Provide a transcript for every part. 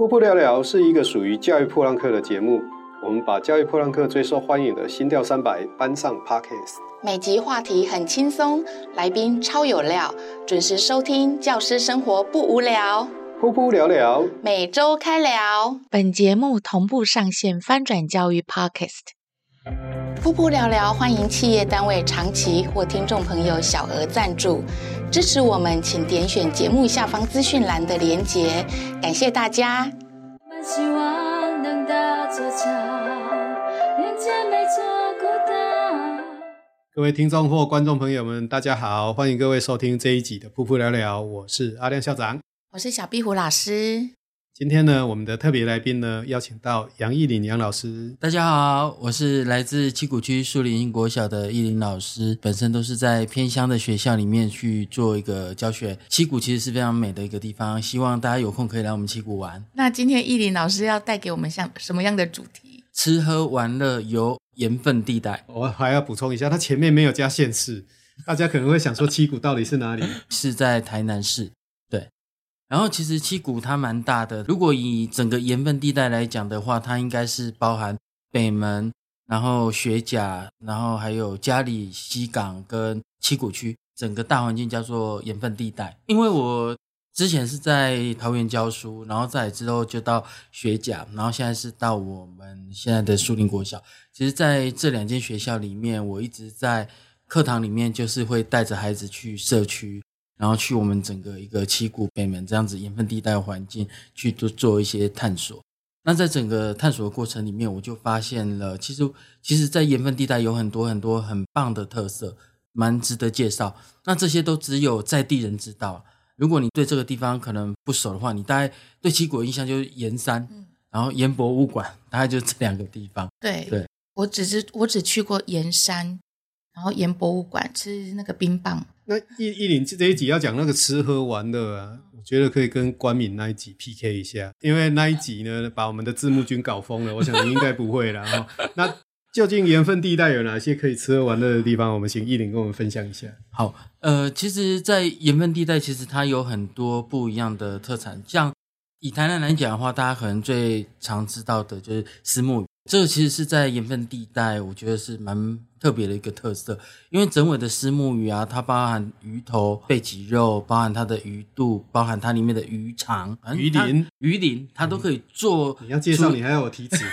噗噗聊聊是一个属于教育破浪客的节目，我们把教育破浪客最受欢迎的心调三百搬上 Podcast。每集话题很轻松，来宾超有料，准时收听，教师生活不无聊。噗噗聊聊，每周开聊。本节目同步上线翻转教育 Podcast。噗噗聊聊，欢迎企业单位长期或听众朋友小额赞助。支持我们，请点选节目下方资讯栏的连结，感谢大家。希望能搭座桥，连接每座孤岛。各位听众或观众朋友们，大家好，欢迎各位收听这一集的《噗噗聊聊》，我是阿亮校长，我是小壁虎老师。今天呢，我们的特别来宾呢，邀请到杨义林杨老师。大家好，我是来自七股区树林国小的义林老师，本身都是在偏乡的学校里面去做一个教学。七股其实是非常美的一个地方，希望大家有空可以来我们七股玩。那今天义林老师要带给我们像什么样的主题？吃喝玩乐游盐分地带。我还要补充一下，它前面没有加县市，大家可能会想说七股到底是哪里？是在台南市。然后其实七股它蛮大的，如果以整个盐分地带来讲的话，它应该是包含北门，然后学甲，然后还有嘉里、西港跟七股区，整个大环境叫做盐分地带。因为我之前是在桃园教书，然后在之后就到学甲，然后现在是到我们现在的树林国小。其实在这两间学校里面，我一直在课堂里面就是会带着孩子去社区。然后去我们整个一个七股北门这样子盐分地带环境去做做一些探索。那在整个探索的过程里面，我就发现了，其实其实，在盐分地带有很多很多很棒的特色，蛮值得介绍。那这些都只有在地人知道。如果你对这个地方可能不熟的话，你大概对七股的印象就是盐山，然后盐博物馆，大概就这两个地方。对对，我只是我只去过盐山，然后盐博物馆吃那个冰棒。那义义霖这一集要讲那个吃喝玩乐啊，我觉得可以跟关敏那一集 PK 一下，因为那一集呢把我们的字幕君搞疯了，我想你应该不会啦。那究竟盐分地带有哪些可以吃喝玩乐的地方？我们请义霖跟我们分享一下。好，呃，其实，在盐分地带，其实它有很多不一样的特产，像以台南来讲的话，大家可能最常知道的就是虱目鱼。这个其实是在盐分地带，我觉得是蛮特别的一个特色，因为整尾的丝目鱼啊，它包含鱼头、背脊肉，包含它的鱼肚，包含它里面的鱼肠、鱼鳞、鱼鳞，它都可以做。你要介绍，你还要我提词。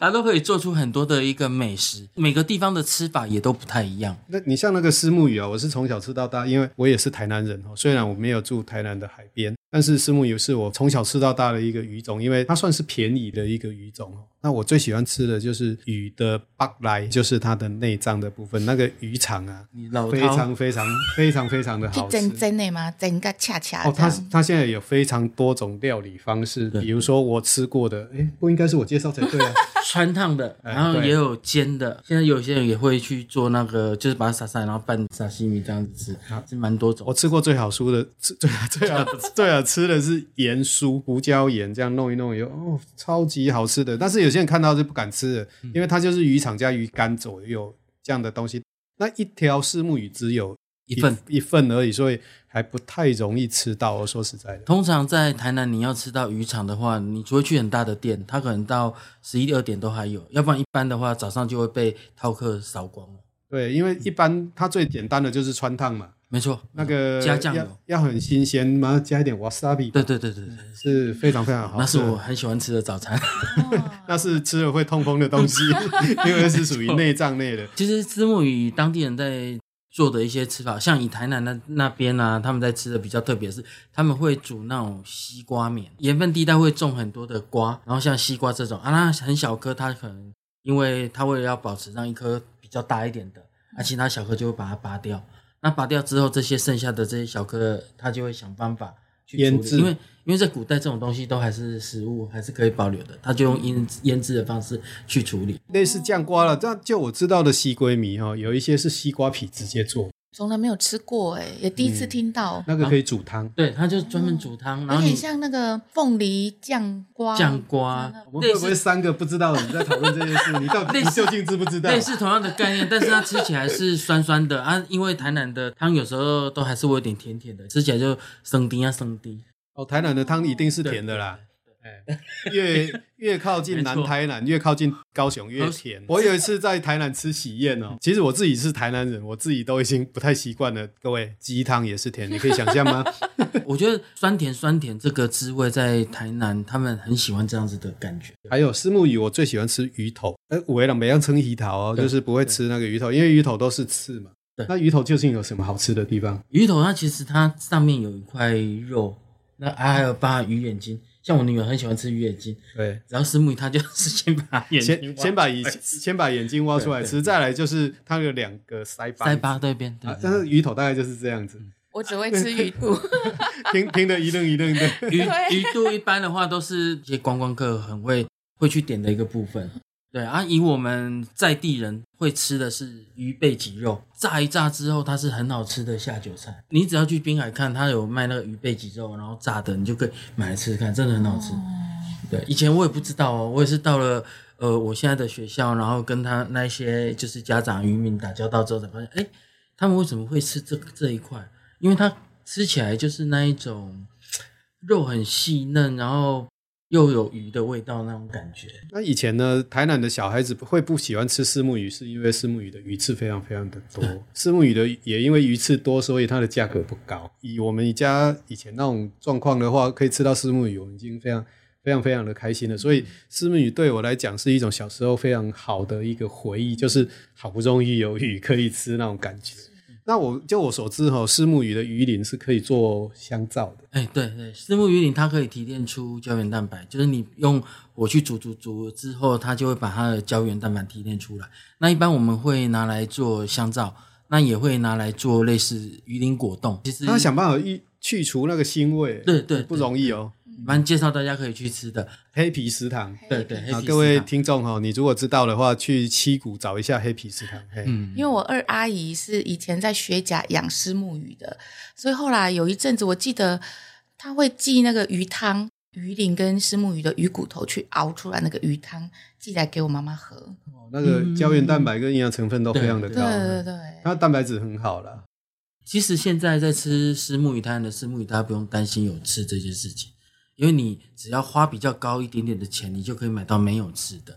它都可以做出很多的一个美食，每个地方的吃法也都不太一样。那你像那个虱目鱼啊，我是从小吃到大，因为我也是台南人哦，虽然我没有住台南的海边。但是虱目鱼是我从小吃到大的一个鱼种，因为它算是便宜的一个鱼种。那我最喜欢吃的就是鱼的腹内，就是它的内脏的部分，那个鱼肠啊，非常非常非常非常的好吃。真真的吗？真个恰恰。哦，它它现在有非常多种料理方式，比如说我吃过的，哎，不应该是我介绍才对啊。穿烫的，然后也有煎的。现在有些人也会去做那个，就是把它撒上，然后拌沙西米这样子吃，是蛮多种。我吃过最好酥的，最最好最好。吃的是盐酥胡椒盐，这样弄一弄以后，哦，超级好吃的。但是有些人看到是不敢吃的，因为它就是渔场加鱼竿左右这样的东西。那一条四目鱼只有一,一份一份而已，所以还不太容易吃到。我说实在的，通常在台南你要吃到渔场的话，你除非去很大的店，它可能到十一二点都还有，要不然一般的话早上就会被饕客扫光了。对，因为一般它最简单的就是穿烫嘛。没错，那个加酱油要很新鲜嘛，加一点 wasabi。对对对对对，是非常非常好。那是我很喜欢吃的早餐，那是吃了会痛风的东西，因为是属于内脏类的。其实虱目鱼当地人在做的一些吃法，像以台南那那边呢、啊，他们在吃的比较特别是，他们会煮那种西瓜面。盐分地带会种很多的瓜，然后像西瓜这种啊，那很小颗，它可能因为它为了要保持让一颗比较大一点的，啊，其他小颗就会把它拔掉。那拔掉之后，这些剩下的这些小颗，它就会想办法去腌制，因为因为在古代这种东西都还是食物，还是可以保留的，它就用腌腌制的方式去处理，类似酱瓜了。这样就我知道的西瓜米哈，有一些是西瓜皮直接做。从来没有吃过哎，也第一次听到。那个可以煮汤，对，它就专门煮汤，然后有点像那个凤梨酱瓜。酱瓜，我们会不会三个不知道的人在讨论这件事？你到底你究竟知不知道？类似同样的概念，但是它吃起来是酸酸的啊，因为台南的汤有时候都还是会有点甜甜的，吃起来就生丁啊生丁。哦，台南的汤一定是甜的啦。越越靠近南台南，越靠近高雄越甜。我有一次在台南吃喜宴哦，其实我自己是台南人，我自己都已经不太习惯了。各位，鸡汤也是甜，你可以想象吗？我觉得酸甜酸甜这个滋味在台南，他们很喜欢这样子的感觉。还有虱目鱼，我最喜欢吃鱼头。哎，五维朗每样称鱼头哦，就是不会吃那个鱼头，因为鱼头都是刺嘛。那鱼头究竟有什么好吃的地方？鱼头它其实它上面有一块肉，那还有把鱼眼睛。像我女儿很喜欢吃鱼眼睛，对，然后石目鱼她就 是先把眼睛先先把眼先把眼睛挖出来吃，再来就是它有两个腮巴，腮巴对边，对，但是鱼头大概就是这样子。我只会吃鱼肚，听听得一愣一愣的。鱼 鱼肚一般的话都是一些观光客很会会去点的一个部分。对啊，以我们在地人会吃的是鱼背脊肉，炸一炸之后，它是很好吃的下酒菜。你只要去滨海看，它有卖那个鱼背脊肉，然后炸的，你就可以买来吃吃看，真的很好吃。哦、对，以前我也不知道哦，我也是到了呃我现在的学校，然后跟他那些就是家长渔民打交道之后，才发现，哎，他们为什么会吃这这一块？因为它吃起来就是那一种肉很细嫩，然后。又有鱼的味道那种感觉。那以前呢，台南的小孩子会不喜欢吃虱目鱼，是因为虱目鱼的鱼刺非常非常的多。虱目鱼的也因为鱼刺多，所以它的价格不高。以我们家以前那种状况的话，可以吃到虱目鱼，我们已经非常非常非常的开心了。所以虱目鱼对我来讲是一种小时候非常好的一个回忆，就是好不容易有鱼可以吃那种感觉。那我就我所知哈，虱目鱼的鱼鳞是可以做香皂的。哎、欸，对对，虱目鱼鳞它可以提炼出胶原蛋白，就是你用火去煮煮煮之后，它就会把它的胶原蛋白提炼出来。那一般我们会拿来做香皂，那也会拿来做类似鱼鳞果冻。其实他想办法去去除那个腥味，对对，不容易哦。蛮介绍大家可以去吃的黑皮食堂，对对，好，各位听众哈，你如果知道的话，去七股找一下黑皮食堂。嗯，因为我二阿姨是以前在学甲养虱目鱼的，所以后来有一阵子，我记得她会寄那个鱼汤、鱼鳞跟虱目鱼的鱼骨头去熬出来那个鱼汤，寄来给我妈妈喝。哦，那个胶原蛋白跟营养成分都非常的高，对对对，它蛋白质很好啦。其实现在在吃虱目鱼汤的虱目鱼，大家不用担心有刺这件事情。因为你只要花比较高一点点的钱，你就可以买到没有刺的，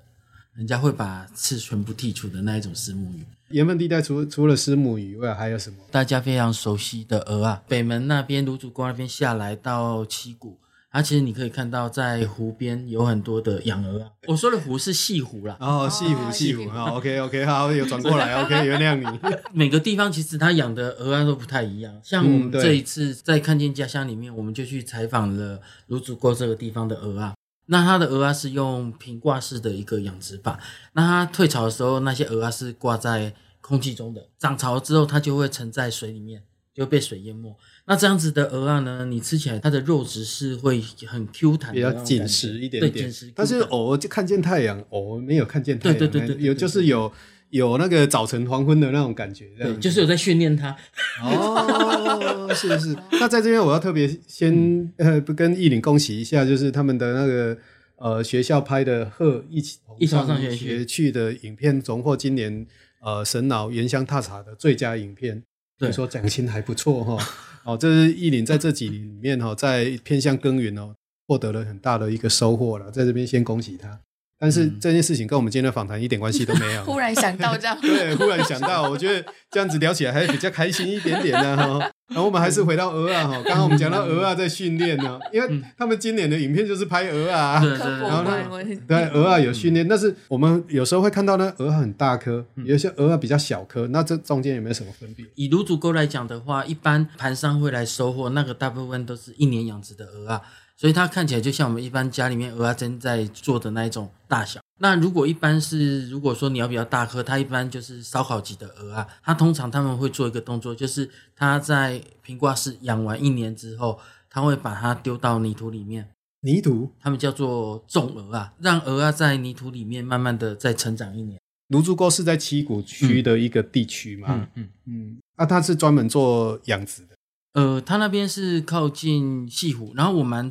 人家会把刺全部剔除的那一种石目鱼。盐分地带除除了石母鱼以外，还有什么？大家非常熟悉的鹅啊，北门那边芦竹沟那边下来到七股。它其实你可以看到，在湖边有很多的养鹅啊。我说的湖是西湖啦。哦，西湖，西湖啊。OK OK，好，有转过来，OK，原谅你。每个地方其实它养的鹅啊都不太一样。像我们这一次在看见家乡里面，我们就去采访了卢竹沟这个地方的鹅啊。那它的鹅啊是用平挂式的一个养殖法。那它退潮的时候，那些鹅啊是挂在空气中的。涨潮之后，它就会沉在水里面，就被水淹没。那这样子的鹅啊呢？你吃起来它的肉质是会很 Q 弹，比较紧实一点点。但是偶尔就看见太阳，偶尔没有看见太阳。对对对对，有就是有有那个早晨黄昏的那种感觉，这样。就是有在训练它。哦，是是。那在这边我要特别先呃不跟义林恭喜一下，就是他们的那个呃学校拍的贺一起一同上学去的影片，荣获今年呃神脑原乡踏查的最佳影片。对，说奖金还不错哈。哦，这是意林在这几年里面哈，在偏向耕耘哦，获得了很大的一个收获了，在这边先恭喜他。但是这件事情跟我们今天的访谈一点关系都没有。忽然想到这样，对，忽然想到，我觉得这样子聊起来还是比较开心一点点的哈。然后我们还是回到鹅啊 哈，刚刚我们讲到鹅啊在训练呢，因为他们今年的影片就是拍鹅啊，然后呢，对，鹅啊有训练，但是我们有时候会看到呢，鹅很大颗，有些鹅啊比较小颗，那这中间有没有什么分别？以卤煮沟来讲的话，一般盘商会来收获，那个大部分都是一年养殖的鹅啊。所以它看起来就像我们一般家里面鹅啊正在做的那一种大小。那如果一般是，如果说你要比较大颗，它一般就是烧烤级的鹅啊。它通常他们会做一个动作，就是它在平挂式养完一年之后，它会把它丢到泥土里面。泥土？他们叫做种鹅啊，让鹅啊在泥土里面慢慢的再成长一年。芦竹沟是在七股区的一个地区嘛？嗯嗯嗯。啊，它是专门做养殖的。呃，它那边是靠近西湖，然后我们。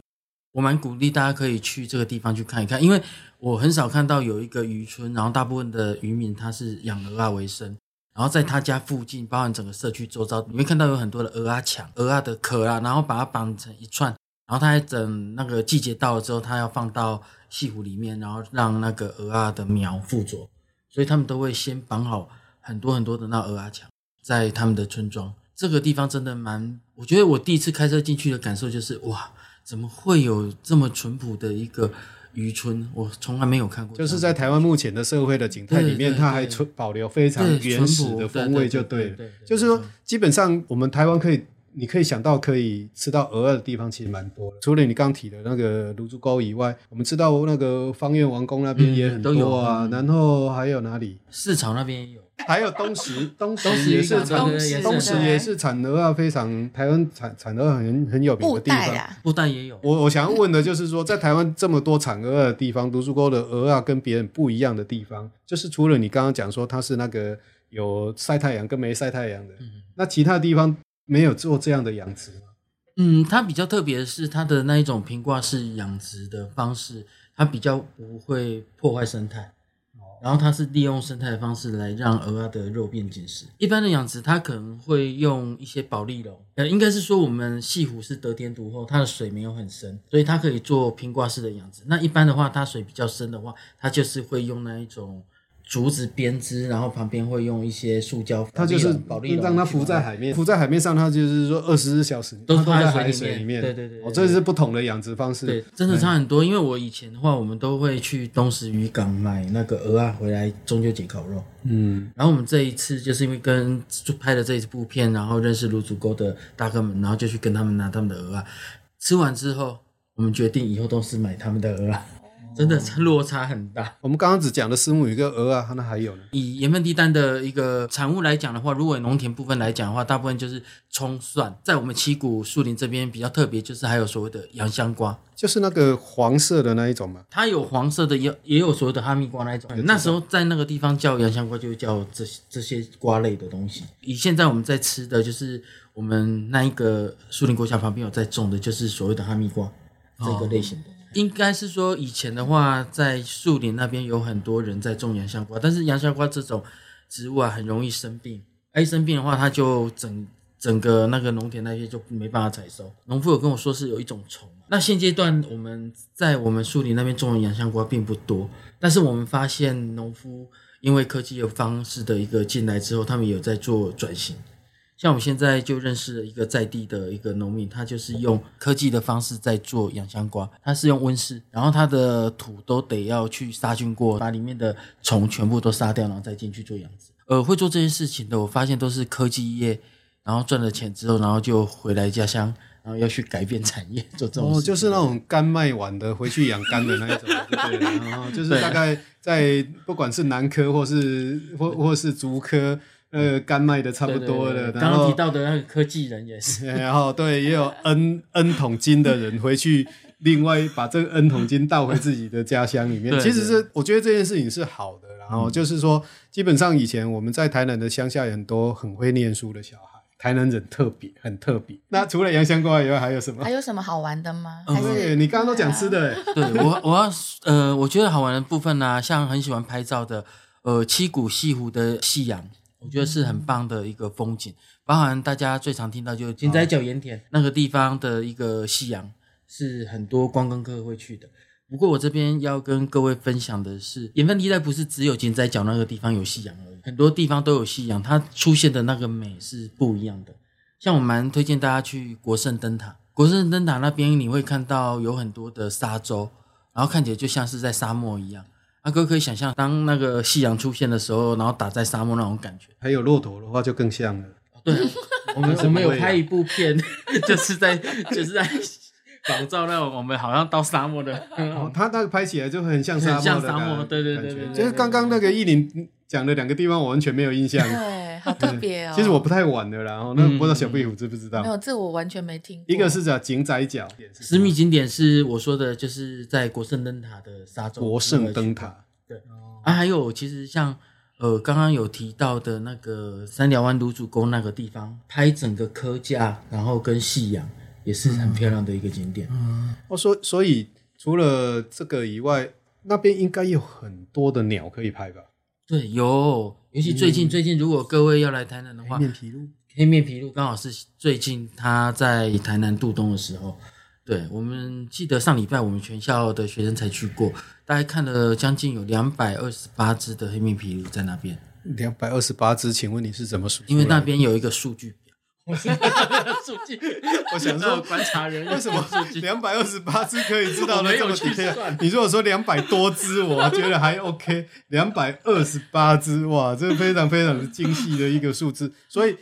我蛮鼓励大家可以去这个地方去看一看，因为我很少看到有一个渔村，然后大部分的渔民他是养鹅啊为生，然后在他家附近，包含整个社区周遭，你会看到有很多的鹅啊墙、鹅啊的壳啊，然后把它绑成一串，然后他还等那个季节到了之后，他要放到西湖里面，然后让那个鹅啊的苗附着，所以他们都会先绑好很多很多的那鹅啊墙，在他们的村庄。这个地方真的蛮，我觉得我第一次开车进去的感受就是哇，怎么会有这么淳朴的一个渔村？我从来没有看过。就是在台湾目前的社会的景态里面，它还存保留非常原始的风味，就对了。就是说，基本上我们台湾可以。你可以想到可以吃到鹅的地方其实蛮多的，除了你刚提的那个芦竹沟以外，我们知道那个芳苑王宫那边也很多啊，然后还有哪里？市场那边也有，还有东石，东石也是产，东石也是产鹅啊非常台湾产产鹅很很有名的地方，布袋也有。我我想要问的就是说，在台湾这么多产鹅的地方，芦竹沟的鹅啊跟别人不一样的地方，就是除了你刚刚讲说它是那个有晒太阳跟没晒太阳的，那其他地方。没有做这样的养殖吗？嗯，它比较特别的是它的那一种平挂式养殖的方式，它比较不会破坏生态。然后它是利用生态的方式来让鹅鸭的肉变紧实。一般的养殖它可能会用一些保利龙，呃，应该是说我们西湖是得天独厚，它的水没有很深，所以它可以做平挂式的养殖。那一般的话，它水比较深的话，它就是会用那一种。竹子编织，然后旁边会用一些塑胶，它就是让它浮在海面，浮在海面上，它就是说二十四小时都在海水里面。对对对，哦，这是不同的养殖方式。对，真的差很多。因为我以前的话，我们都会去东石渔港买那个鹅啊回来中秋节烤肉。嗯，然后我们这一次就是因为跟就拍了这一部片，然后认识卢竹沟的大哥们，然后就去跟他们拿他们的鹅啊，吃完之后，我们决定以后都是买他们的蚵仔。真的落差很大。我们刚刚只讲了虱目鱼跟鹅啊，那还有呢？以盐分地单的一个产物来讲的话，如果农田部分来讲的话，大部分就是葱蒜。在我们七股树林这边比较特别，就是还有所谓的洋香瓜，就是那个黄色的那一种嘛。它有黄色的，也也有所谓的哈密瓜那一种。那时候在那个地方叫洋香瓜，就叫这这些瓜类的东西。以现在我们在吃的就是我们那一个树林国小旁边有在种的，就是所谓的哈密瓜这个类型的。哦应该是说，以前的话，在树林那边有很多人在种洋香瓜，但是洋香瓜这种植物啊，很容易生病。一生病的话，它就整整个那个农田那些就没办法采收。农夫有跟我说是有一种虫。那现阶段我们在我们树林那边种的洋香瓜并不多，但是我们发现农夫因为科技有方式的一个进来之后，他们有在做转型。像我们现在就认识了一个在地的一个农民，他就是用科技的方式在做养香瓜，他是用温室，然后他的土都得要去杀菌过，把里面的虫全部都杀掉，然后再进去做养殖。呃，会做这件事情的，我发现都是科技业，然后赚了钱之后，然后就回来家乡，然后要去改变产业，做这种。哦，就是那种干卖完的回去养干的那一种，对，然后就是大概在不管是南科或是或或是竹科。呃，干卖的差不多了。刚刚提到的那个科技人也是，然后对，也有 N N 桶金的人回去，另外把这个 N 桶金倒回自己的家乡里面。其实是我觉得这件事情是好的。然后就是说，基本上以前我们在台南的乡下有很多很会念书的小孩，台南人特别很特别。那除了洋香瓜以外，还有什么？还有什么好玩的吗？还是你刚刚都讲吃的？对我，我要呃，我觉得好玩的部分呢，像很喜欢拍照的，呃，七股西湖的夕阳。我觉得是很棒的一个风景，包含大家最常听到就是金仔角盐田那个地方的一个夕阳，是很多观光客会去的。不过我这边要跟各位分享的是，盐分地带不是只有金仔角那个地方有夕阳而已，很多地方都有夕阳，它出现的那个美是不一样的。像我蛮推荐大家去国圣灯塔，国圣灯塔那边你会看到有很多的沙洲，然后看起来就像是在沙漠一样。阿哥可以想象，当那个夕阳出现的时候，然后打在沙漠那种感觉。还有骆驼的话，就更像了。对，我们我们有拍一部片，就是在就是在仿照那种我们好像到沙漠的。哦，他那个拍起来就很像沙漠，像沙漠。对对对对，就是刚刚那个意林讲的两个地方，我完全没有印象。对，好特别哦。其实我不太玩的啦，然后那不知道小壁虎知不知道？没有，这我完全没听过。一个是叫井仔脚，十米景点是我说的，就是在国圣灯塔的沙洲。国圣灯塔，对啊，还有其实像呃刚刚有提到的那个三寮湾芦竹沟那个地方，拍整个科架，然后跟夕阳也是很漂亮的一个景点。嗯，哦，所所以除了这个以外，那边应该有很多的鸟可以拍吧？对，有，尤其最近、嗯、最近，如果各位要来台南的话，黑面琵鹭，黑面琵鹭刚好是最近他在台南度冬的时候，对，我们记得上礼拜我们全校的学生才去过，大概看了将近有两百二十八只的黑面琵鹭在那边。两百二十八只，请问你是怎么数？因为那边有一个数据表。数据，我想说观察人为什么两百二十八只可以知道的这么具体？你如果说两百多只，我觉得还 OK。两百二十八只，哇，这是非常非常的精细的一个数字。所以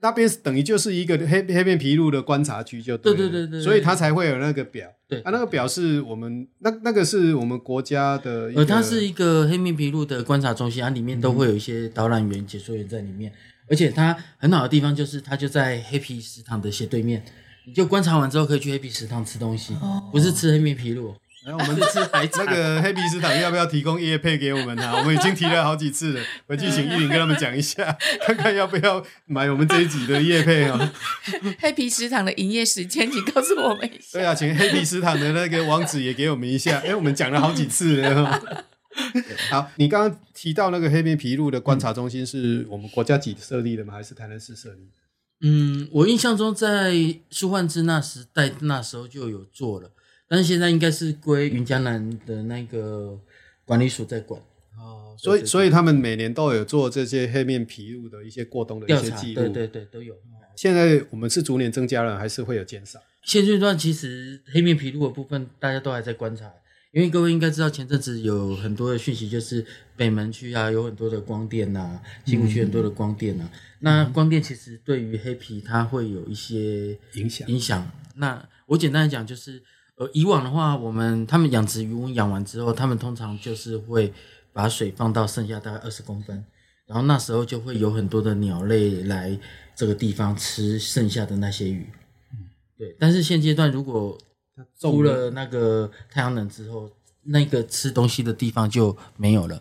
那边等于就是一个黑黑面皮鹭的观察区，就对对对对对，所以它才会有那个表。对啊，那个表是我们那那个是我们国家的呃，它是一个黑面皮鹭的观察中心，它里面都会有一些导览员、解说员在里面。而且它很好的地方就是，它就在黑皮食堂的斜对面，你就观察完之后可以去黑皮食堂吃东西，哦、不是吃黑面皮鹭。然后我们 就吃海产。那个黑皮食堂要不要提供夜配给我们啊？我们已经提了好几次了，回去请依琳跟他们讲一下，看看要不要买我们这一集的夜配啊。黑皮食堂的营业时间，请告诉我们一下。对啊，请黑皮食堂的那个网址也给我们一下。哎，我们讲了好几次了。好，你刚刚提到那个黑面琵鹭的观察中心是我们国家级设立的吗？还是台南市设立？嗯，我印象中在苏焕之那时代那时候就有做了，但是现在应该是归云江南的那个管理署在管。哦，所以所以他们每年都有做这些黑面琵鹭的一些过冬的一些记录，对对对，都有。现在我们是逐年增加了，还是会有减少？现阶段其实黑面琵鹭的部分大家都还在观察。因为各位应该知道，前阵子有很多的讯息，就是北门区啊，有很多的光电呐、啊，七股区很多的光电呐、啊。嗯、那光电其实对于黑皮它会有一些影响影响。那我简单来讲，就是呃，以往的话，我们他们养殖鱼塭养完之后，他们通常就是会把水放到剩下大概二十公分，然后那时候就会有很多的鸟类来这个地方吃剩下的那些鱼。嗯，对。但是现阶段如果出了那个太阳能之后，那个吃东西的地方就没有了。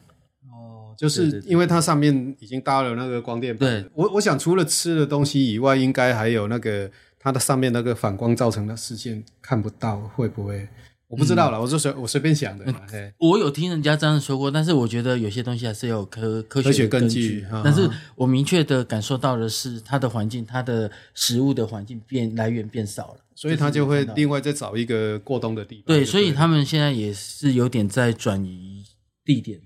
哦，就是因为它上面已经搭了那个光电板。对，我我想除了吃的东西以外，应该还有那个它的上面那个反光造成的视线看不到，会不会？我不知道了，嗯、我就随我随便想的。嗯、我有听人家这样说过，但是我觉得有些东西还是要有科科学科学根据。嗯、但是我明确的感受到的是，它的环境，它的食物的环境变来源变少了。所以他就会另外再找一个过冬的地方。对，所以他们现在也是有点在转移地点。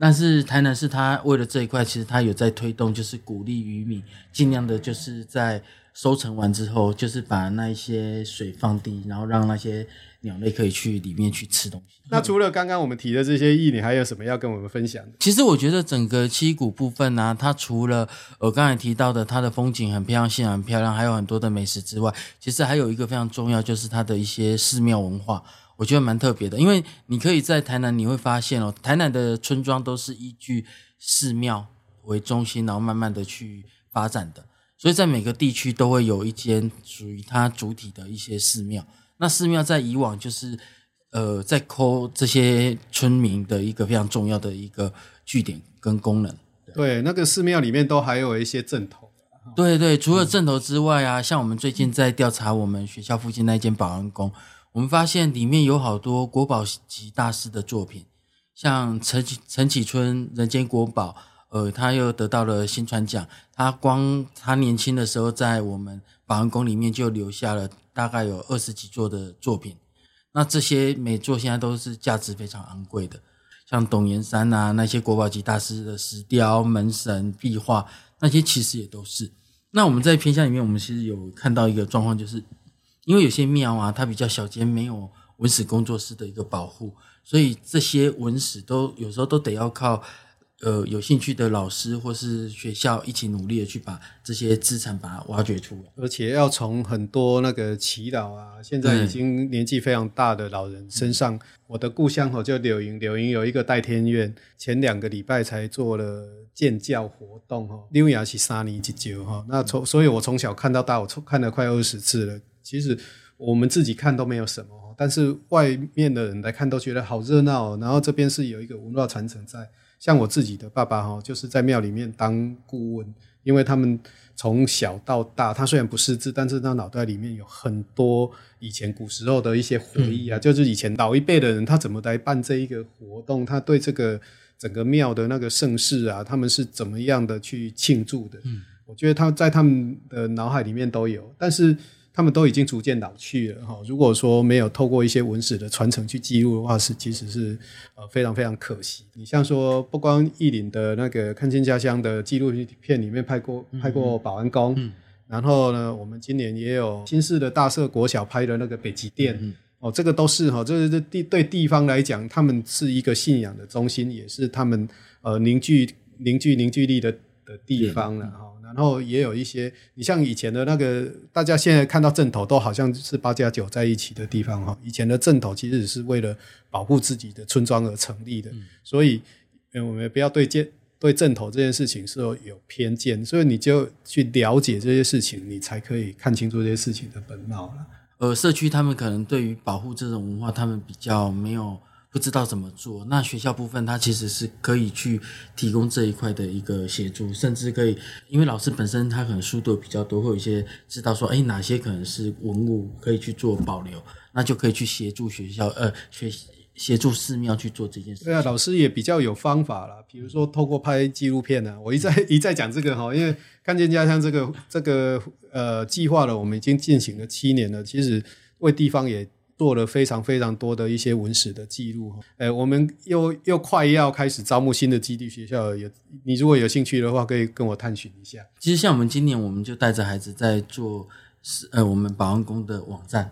但是台南市他为了这一块，其实他有在推动，就是鼓励渔民尽量的，就是在收成完之后，就是把那一些水放低，然后让那些。鸟类可以去里面去吃东西。那除了刚刚我们提的这些意，你还有什么要跟我们分享的？其实我觉得整个七股部分呢、啊，它除了我刚才提到的它的风景很漂亮、现场很漂亮，还有很多的美食之外，其实还有一个非常重要，就是它的一些寺庙文化，我觉得蛮特别的。因为你可以在台南你会发现哦，台南的村庄都是依据寺庙为中心，然后慢慢的去发展的，所以在每个地区都会有一间属于它主体的一些寺庙。那寺庙在以往就是，呃，在抠这些村民的一个非常重要的一个据点跟功能。对，那个寺庙里面都还有一些阵头。对对，除了镇头之外啊，嗯、像我们最近在调查我们学校附近那间保安宫，我们发现里面有好多国宝级大师的作品，像陈陈启春《人间国宝》，呃，他又得到了新传奖。他光他年轻的时候在我们保安宫里面就留下了。大概有二十几座的作品，那这些每座现在都是价值非常昂贵的，像董岩山啊那些国宝级大师的石雕、门神、壁画，那些其实也都是。那我们在偏向里面，我们其实有看到一个状况，就是因为有些庙啊，它比较小间，没有文史工作室的一个保护，所以这些文史都有时候都得要靠。呃，有兴趣的老师或是学校一起努力的去把这些资产把它挖掘出来，而且要从很多那个祈祷啊，现在已经年纪非常大的老人身上。嗯、我的故乡吼叫柳营，柳营有一个代天院，前两个礼拜才做了建教活动哈，六牙是三年一旧哈。那从所以，我从小看到大，我看了快二十次了。其实我们自己看都没有什么，但是外面的人来看都觉得好热闹。然后这边是有一个文化传承在。像我自己的爸爸哈，就是在庙里面当顾问，因为他们从小到大，他虽然不识字，但是他脑袋里面有很多以前古时候的一些回忆啊，嗯、就是以前老一辈的人他怎么来办这一个活动，他对这个整个庙的那个盛世啊，他们是怎么样的去庆祝的？嗯，我觉得他在他们的脑海里面都有，但是他们都已经逐渐老去了哈。如果说没有透过一些文史的传承去记录的话，是其实是呃非常非常可惜。你像说不光义林的那个看见家乡的纪录片里面拍过拍过保安宫，嗯、然后呢，我们今年也有新市的大社国小拍的那个北极殿，嗯、哦，这个都是哈，这是这地对地方来讲，他们是一个信仰的中心，也是他们呃凝聚凝聚凝聚力的的地方了哈。然后也有一些，你像以前的那个，大家现在看到正头都好像是八加九在一起的地方哈。以前的正头其实是为了保护自己的村庄而成立的，嗯、所以我们不要对建对正头这件事情是有偏见，所以你就去了解这些事情，你才可以看清楚这些事情的本貌了。呃，社区他们可能对于保护这种文化，他们比较没有。不知道怎么做，那学校部分它其实是可以去提供这一块的一个协助，甚至可以，因为老师本身他可能书读比较多，会有一些知道说，哎，哪些可能是文物可以去做保留，那就可以去协助学校，呃，学协助寺庙去做这件事。对啊，老师也比较有方法了，比如说透过拍纪录片呢、啊，我一再 一再讲这个哈，因为看见家乡这个这个呃计划了，我们已经进行了七年了，其实为地方也。做了非常非常多的一些文史的记录，哎，我们又又快要开始招募新的基地学校，有你如果有兴趣的话，可以跟我探寻一下。其实像我们今年，我们就带着孩子在做，呃，我们保安宫的网站，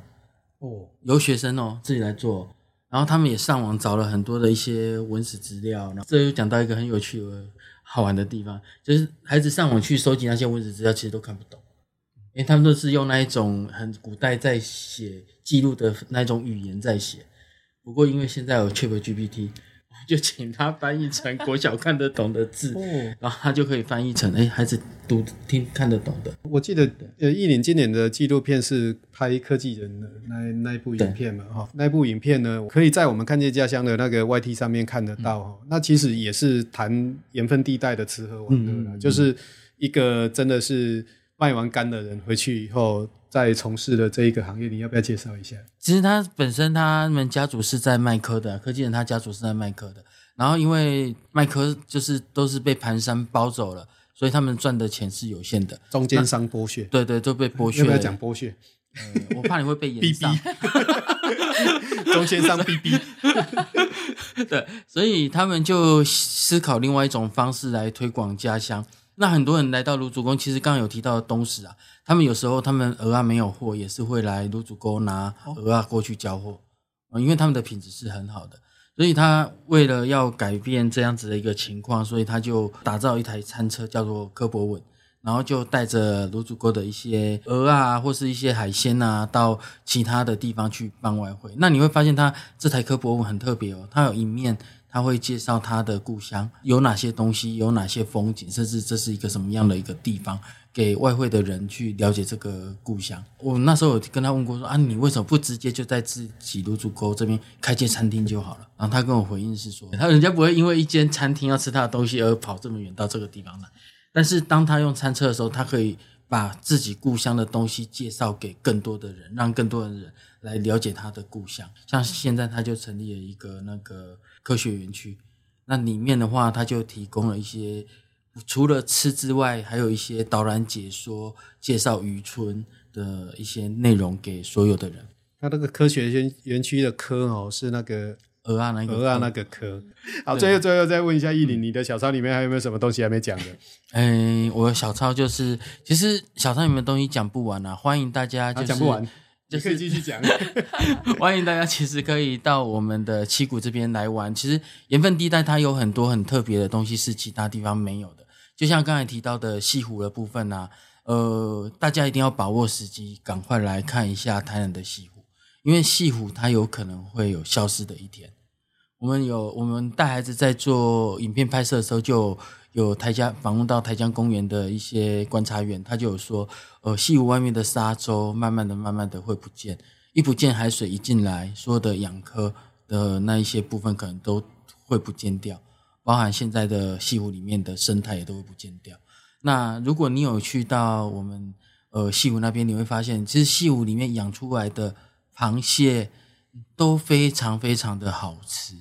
哦，由学生哦自己来做，然后他们也上网找了很多的一些文史资料，然后这又讲到一个很有趣的好玩的地方，就是孩子上网去收集那些文史资料，其实都看不懂。因为他们都是用那一种很古代在写记录的那种语言在写，不过因为现在有 ChatGPT，就请他翻译成国小看得懂的字，然后他就可以翻译成哎孩子读听看得懂的。我记得呃，义林今年的纪录片是拍科技人的那那一部影片嘛哈，那一部影片呢可以在我们看见家乡的那个 YT 上面看得到哈，嗯、那其实也是谈盐分地带的吃喝玩乐啦，嗯嗯、就是一个真的是。卖完干的人回去以后，再从事的这一个行业，你要不要介绍一下？其实他本身他们家族是在卖科的，科技人他家族是在卖科的。然后因为卖科就是都是被盘山包走了，所以他们赚的钱是有限的。中间商剥削，对对，都被剥削。要不要讲剥削？呃，我怕你会被延 上。中间商逼逼。对，所以他们就思考另外一种方式来推广家乡。那很多人来到卢竹宫，其实刚刚有提到的东石啊，他们有时候他们鹅啊没有货，也是会来卢竹宫拿鹅啊过去交货，因为他们的品质是很好的，所以他为了要改变这样子的一个情况，所以他就打造一台餐车，叫做科博文，然后就带着卢竹沟的一些鹅啊，或是一些海鲜啊，到其他的地方去办外汇。那你会发现，他这台科博文很特别哦，它有一面。他会介绍他的故乡有哪些东西，有哪些风景，甚至这是一个什么样的一个地方，给外汇的人去了解这个故乡。我那时候有跟他问过说啊，你为什么不直接就在自己卢竹沟这边开间餐厅就好了？然后他跟我回应是说，他人家不会因为一间餐厅要吃他的东西而跑这么远到这个地方来。但是当他用餐车的时候，他可以把自己故乡的东西介绍给更多的人，让更多的人来了解他的故乡。像现在他就成立了一个那个。科学园区，那里面的话，他就提供了一些除了吃之外，还有一些导览解说、介绍渔村的一些内容给所有的人。他那个科学园园区的科哦，是那个鹅啊那个鹅啊那个科。好，最后最后再问一下义林，你的小抄里面还有没有什么东西还没讲的？嗯，我的小抄就是，其实小抄里面的东西讲不完啊，欢迎大家就是。讲不完。就可以继续讲，欢迎大家，其实可以到我们的七股这边来玩。其实盐分地带它有很多很特别的东西是其他地方没有的，就像刚才提到的西湖的部分啊，呃，大家一定要把握时机，赶快来看一下台南的西湖，因为西湖它有可能会有消失的一天。我们有我们带孩子在做影片拍摄的时候就。有台江访问到台江公园的一些观察员，他就有说，呃，西湖外面的沙洲慢慢的、慢慢的会不见，一不见海水一进来，所有的养科的那一些部分可能都会不见掉，包含现在的西湖里面的生态也都会不见掉。那如果你有去到我们呃西湖那边，你会发现，其实西湖里面养出来的螃蟹都非常非常的好吃，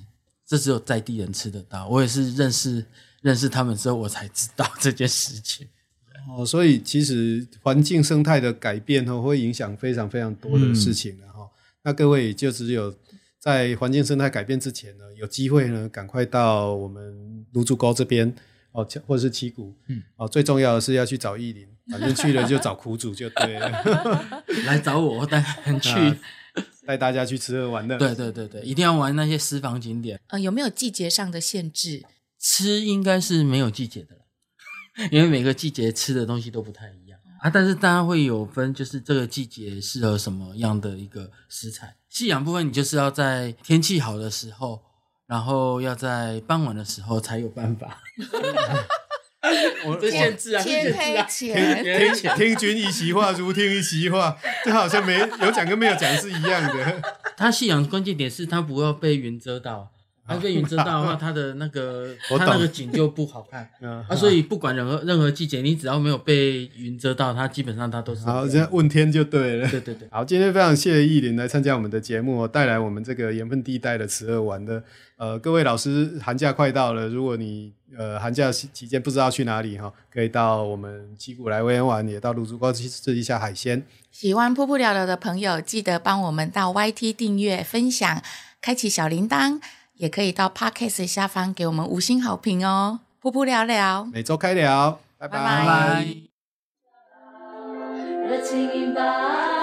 这只有在地人吃得到。我也是认识。认识他们之后，我才知道这件事情。哦，所以其实环境生态的改变哦，会影响非常非常多的事情的哈。嗯、那各位就只有在环境生态改变之前呢，有机会呢，赶快到我们芦竹沟这边哦，或者是七股，嗯，哦，最重要的是要去找义林，反正去了就找苦主就对了，来找我，我带人去。啊带大家去吃喝玩乐，对对对对，一定要玩那些私房景点。呃，有没有季节上的限制？吃应该是没有季节的了，因为每个季节吃的东西都不太一样啊。但是大家会有分，就是这个季节适合什么样的一个食材。夕阳部分，你就是要在天气好的时候，然后要在傍晚的时候才有办法。我这限制啊，天黑前，听听君一席话，如听一席话，这好像没有讲跟没有讲是一样的。他信仰关键点是他不要被云遮到，它被云遮到的话，它的那个 它那个景就不好看。啊，所以不管任何任何季节，你只要没有被云遮到，它基本上它都是好。这样问天就对了。对对对。好，今天非常谢谢意林来参加我们的节目，带来我们这个盐分地带的吃喝玩的。呃，各位老师，寒假快到了，如果你呃寒假期间不知道去哪里哈，可以到我们七股来玩玩，也到芦竹沟去吃一下海鲜。喜欢噗噗聊聊的朋友，记得帮我们到 YT 订阅、分享、开启小铃铛，也可以到 Podcast 下方给我们五星好评哦。噗噗聊聊，每周开聊，拜拜。拜拜。